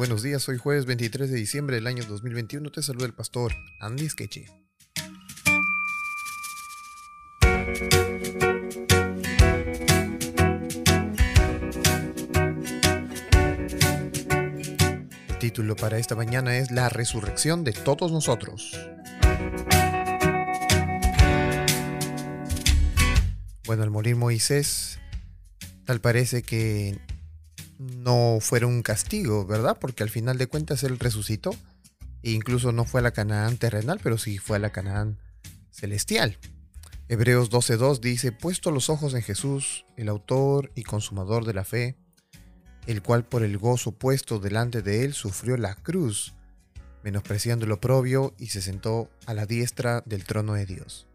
buenos días. Hoy jueves 23 de diciembre del año 2021. Te saluda el pastor Andy Skeche. El título para esta mañana es La resurrección de todos nosotros. Bueno, al morir Moisés, tal parece que no fuera un castigo, ¿verdad? Porque al final de cuentas él resucitó e incluso no fue a la Canaán terrenal, pero sí fue a la Canaán celestial. Hebreos 12.2 dice, puesto los ojos en Jesús, el autor y consumador de la fe, el cual por el gozo puesto delante de él sufrió la cruz, menospreciando lo oprobio y se sentó a la diestra del trono de Dios.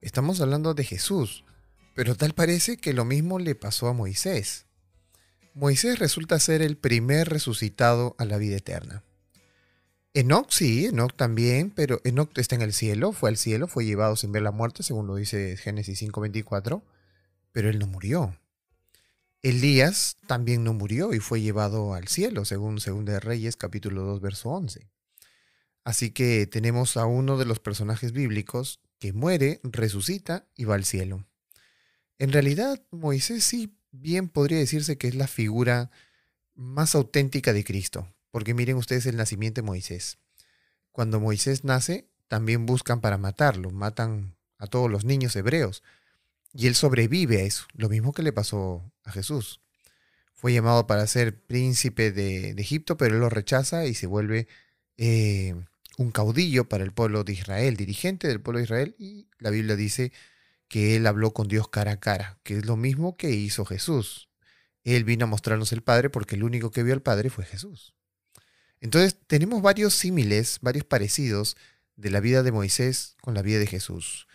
Estamos hablando de Jesús, pero tal parece que lo mismo le pasó a Moisés. Moisés resulta ser el primer resucitado a la vida eterna. Enoch sí, Enoch también, pero Enoch está en el cielo, fue al cielo, fue llevado sin ver la muerte, según lo dice Génesis 5:24, pero él no murió. Elías también no murió y fue llevado al cielo, según 2 de Reyes capítulo 2 verso 11. Así que tenemos a uno de los personajes bíblicos que muere, resucita y va al cielo. En realidad, Moisés sí bien podría decirse que es la figura más auténtica de Cristo, porque miren ustedes el nacimiento de Moisés. Cuando Moisés nace, también buscan para matarlo, matan a todos los niños hebreos, y él sobrevive a eso, lo mismo que le pasó a Jesús. Fue llamado para ser príncipe de, Egipto, pero él lo rechaza y se vuelve eh, un caudillo para el pueblo de Israel, dirigente del pueblo de Israel, y la Biblia dice que él habló con Dios cara a cara, que es lo mismo que hizo Jesús. Él vino a mostrarnos el Padre porque el único que vio al Padre fue Jesús. Entonces tenemos varios símiles, varios parecidos de la vida de Moisés con la vida de Jesús.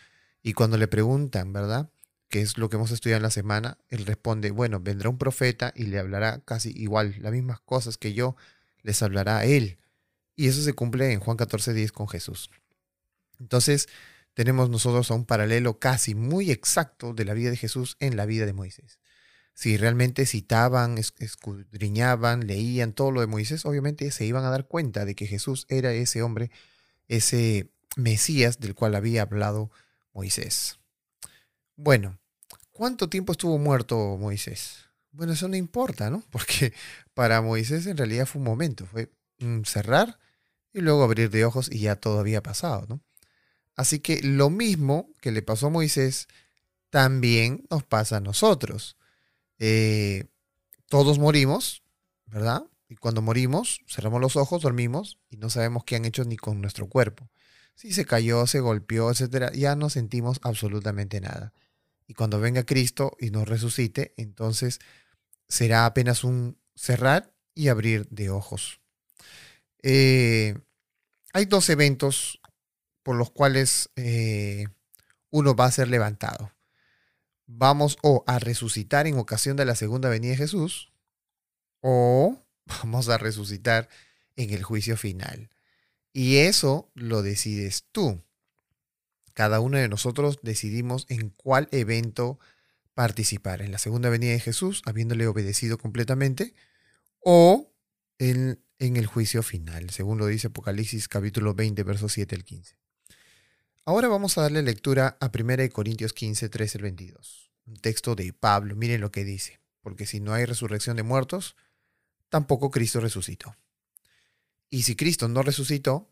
Y cuando le preguntan, ¿verdad? ¿Qué es lo que hemos estudiado en la semana? Él responde, bueno, vendrá un profeta y le hablará casi igual, las mismas cosas que yo, les hablará a él. Y eso se cumple en Juan 14, con Jesús. Entonces, tenemos nosotros a un paralelo casi muy exacto de la vida de Jesús en la vida de Moisés. Si realmente citaban, escudriñaban, leían todo lo de Moisés, obviamente se iban a dar cuenta de que Jesús era ese hombre, ese Mesías del cual había hablado Moisés. Bueno, ¿cuánto tiempo estuvo muerto Moisés? Bueno, eso no importa, ¿no? Porque para Moisés en realidad fue un momento, fue cerrar y luego abrir de ojos y ya todo había pasado, ¿no? Así que lo mismo que le pasó a Moisés, también nos pasa a nosotros. Eh, todos morimos, ¿verdad? Y cuando morimos, cerramos los ojos, dormimos y no sabemos qué han hecho ni con nuestro cuerpo. Si se cayó, se golpeó, etcétera, ya no sentimos absolutamente nada. Y cuando venga Cristo y nos resucite, entonces será apenas un cerrar y abrir de ojos. Eh, hay dos eventos por los cuales eh, uno va a ser levantado. Vamos o a resucitar en ocasión de la segunda venida de Jesús, o vamos a resucitar en el juicio final. Y eso lo decides tú. Cada uno de nosotros decidimos en cuál evento participar, en la segunda venida de Jesús, habiéndole obedecido completamente, o en, en el juicio final, según lo dice Apocalipsis capítulo 20, versos 7 al 15. Ahora vamos a darle lectura a 1 Corintios 15, 13 al 22. Un texto de Pablo, miren lo que dice. Porque si no hay resurrección de muertos, tampoco Cristo resucitó. Y si Cristo no resucitó,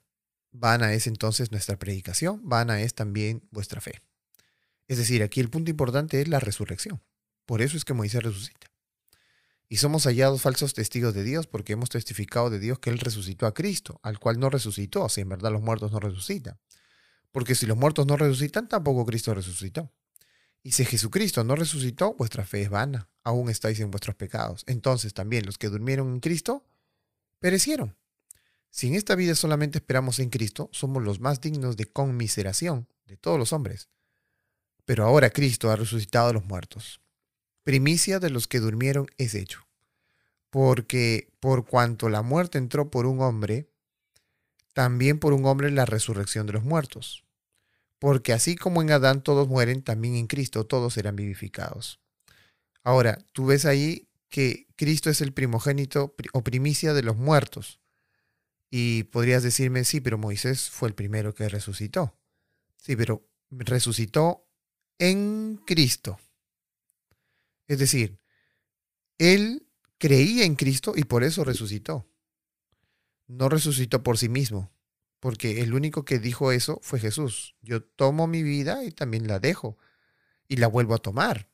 vana es entonces nuestra predicación, vana es también vuestra fe. Es decir, aquí el punto importante es la resurrección. Por eso es que Moisés resucita. Y somos hallados falsos testigos de Dios porque hemos testificado de Dios que Él resucitó a Cristo, al cual no resucitó, si en verdad los muertos no resucitan. Porque si los muertos no resucitan, tampoco Cristo resucitó. Y si Jesucristo no resucitó, vuestra fe es vana, aún estáis en vuestros pecados. Entonces también los que durmieron en Cristo perecieron. Si en esta vida solamente esperamos en Cristo, somos los más dignos de conmiseración de todos los hombres. Pero ahora Cristo ha resucitado a los muertos. Primicia de los que durmieron es hecho. Porque por cuanto la muerte entró por un hombre, también por un hombre la resurrección de los muertos porque así como en Adán todos mueren, también en Cristo todos serán vivificados. Ahora, tú ves ahí que Cristo es el primogénito o primicia de los muertos. Y podrías decirme, sí, pero Moisés fue el primero que resucitó. Sí, pero resucitó en Cristo. Es decir, él creía en Cristo y por eso resucitó. No resucitó por sí mismo, porque el único que dijo eso fue Jesús. Yo tomo mi vida y también la dejo y la vuelvo a tomar.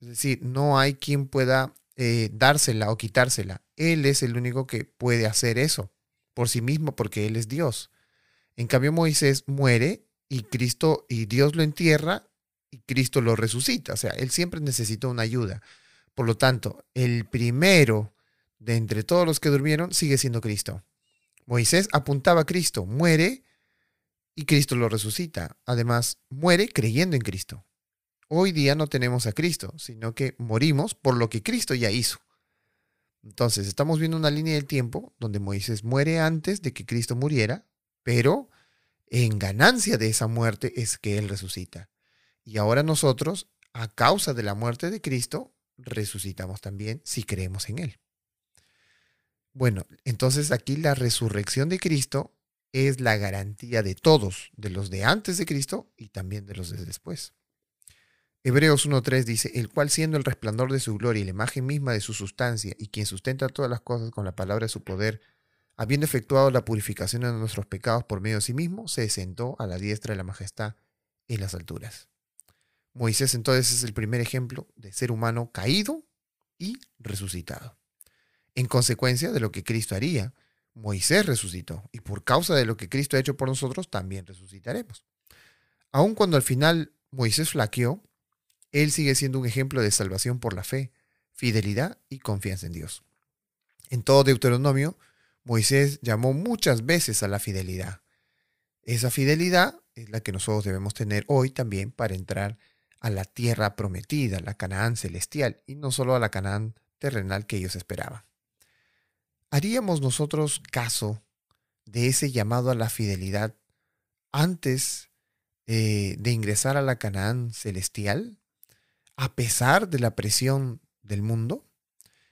Es decir, no hay quien pueda eh, dársela o quitársela. Él es el único que puede hacer eso por sí mismo porque Él es Dios. En cambio, Moisés muere y Cristo y Dios lo entierra y Cristo lo resucita. O sea, Él siempre necesitó una ayuda. Por lo tanto, el primero de entre todos los que durmieron sigue siendo Cristo. Moisés apuntaba a Cristo, muere y Cristo lo resucita. Además, muere creyendo en Cristo. Hoy día no tenemos a Cristo, sino que morimos por lo que Cristo ya hizo. Entonces, estamos viendo una línea del tiempo donde Moisés muere antes de que Cristo muriera, pero en ganancia de esa muerte es que Él resucita. Y ahora nosotros, a causa de la muerte de Cristo, resucitamos también si creemos en Él. Bueno, entonces aquí la resurrección de Cristo es la garantía de todos, de los de antes de Cristo y también de los de después. Hebreos 1.3 dice, el cual siendo el resplandor de su gloria y la imagen misma de su sustancia, y quien sustenta todas las cosas con la palabra de su poder, habiendo efectuado la purificación de nuestros pecados por medio de sí mismo, se sentó a la diestra de la majestad en las alturas. Moisés entonces es el primer ejemplo de ser humano caído y resucitado. En consecuencia de lo que Cristo haría, Moisés resucitó, y por causa de lo que Cristo ha hecho por nosotros, también resucitaremos. Aun cuando al final Moisés flaqueó, él sigue siendo un ejemplo de salvación por la fe, fidelidad y confianza en Dios. En todo Deuteronomio, Moisés llamó muchas veces a la fidelidad. Esa fidelidad es la que nosotros debemos tener hoy también para entrar a la tierra prometida, la Canaán celestial, y no solo a la Canaán terrenal que ellos esperaban. ¿Haríamos nosotros caso de ese llamado a la fidelidad antes eh, de ingresar a la Canaán celestial? a pesar de la presión del mundo?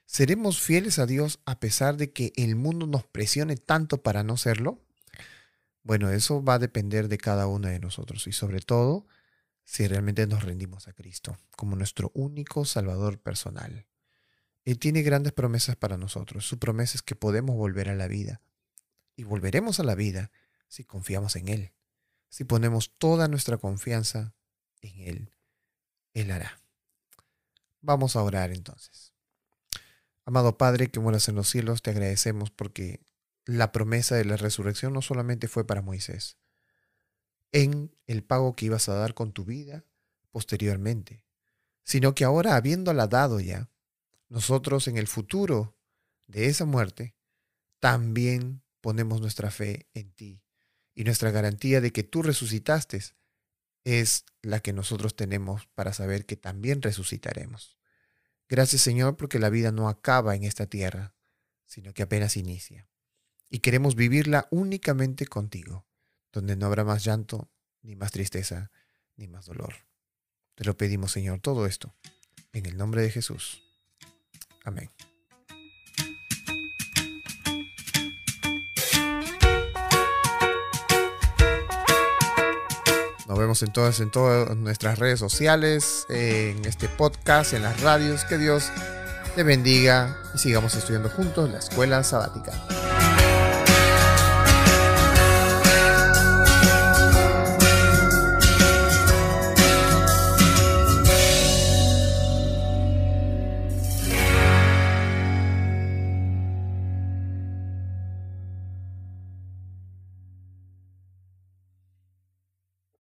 ¿Seremos fieles a Dios a pesar de que el mundo nos presione tanto para no serlo? Bueno, eso va a depender de cada uno de nosotros y sobre todo si realmente nos rendimos a Cristo como nuestro único Salvador personal. Él tiene grandes promesas para nosotros. Su promesa es que podemos volver a la vida. Y volveremos a la vida si confiamos en Él. Si ponemos toda nuestra confianza en Él, Él hará. Vamos a orar entonces. Amado Padre que moras en los cielos, te agradecemos porque la promesa de la resurrección no solamente fue para Moisés, en el pago que ibas a dar con tu vida posteriormente, sino que ahora habiéndola dado ya, nosotros en el futuro de esa muerte, también ponemos nuestra fe en ti y nuestra garantía de que tú resucitaste es la que nosotros tenemos para saber que también resucitaremos. Gracias Señor porque la vida no acaba en esta tierra, sino que apenas inicia. Y queremos vivirla únicamente contigo, donde no habrá más llanto, ni más tristeza, ni más dolor. Te lo pedimos Señor todo esto, en el nombre de Jesús. Amén. Nos vemos en todas, en todas nuestras redes sociales, en este podcast, en las radios. Que Dios te bendiga y sigamos estudiando juntos la escuela sabática.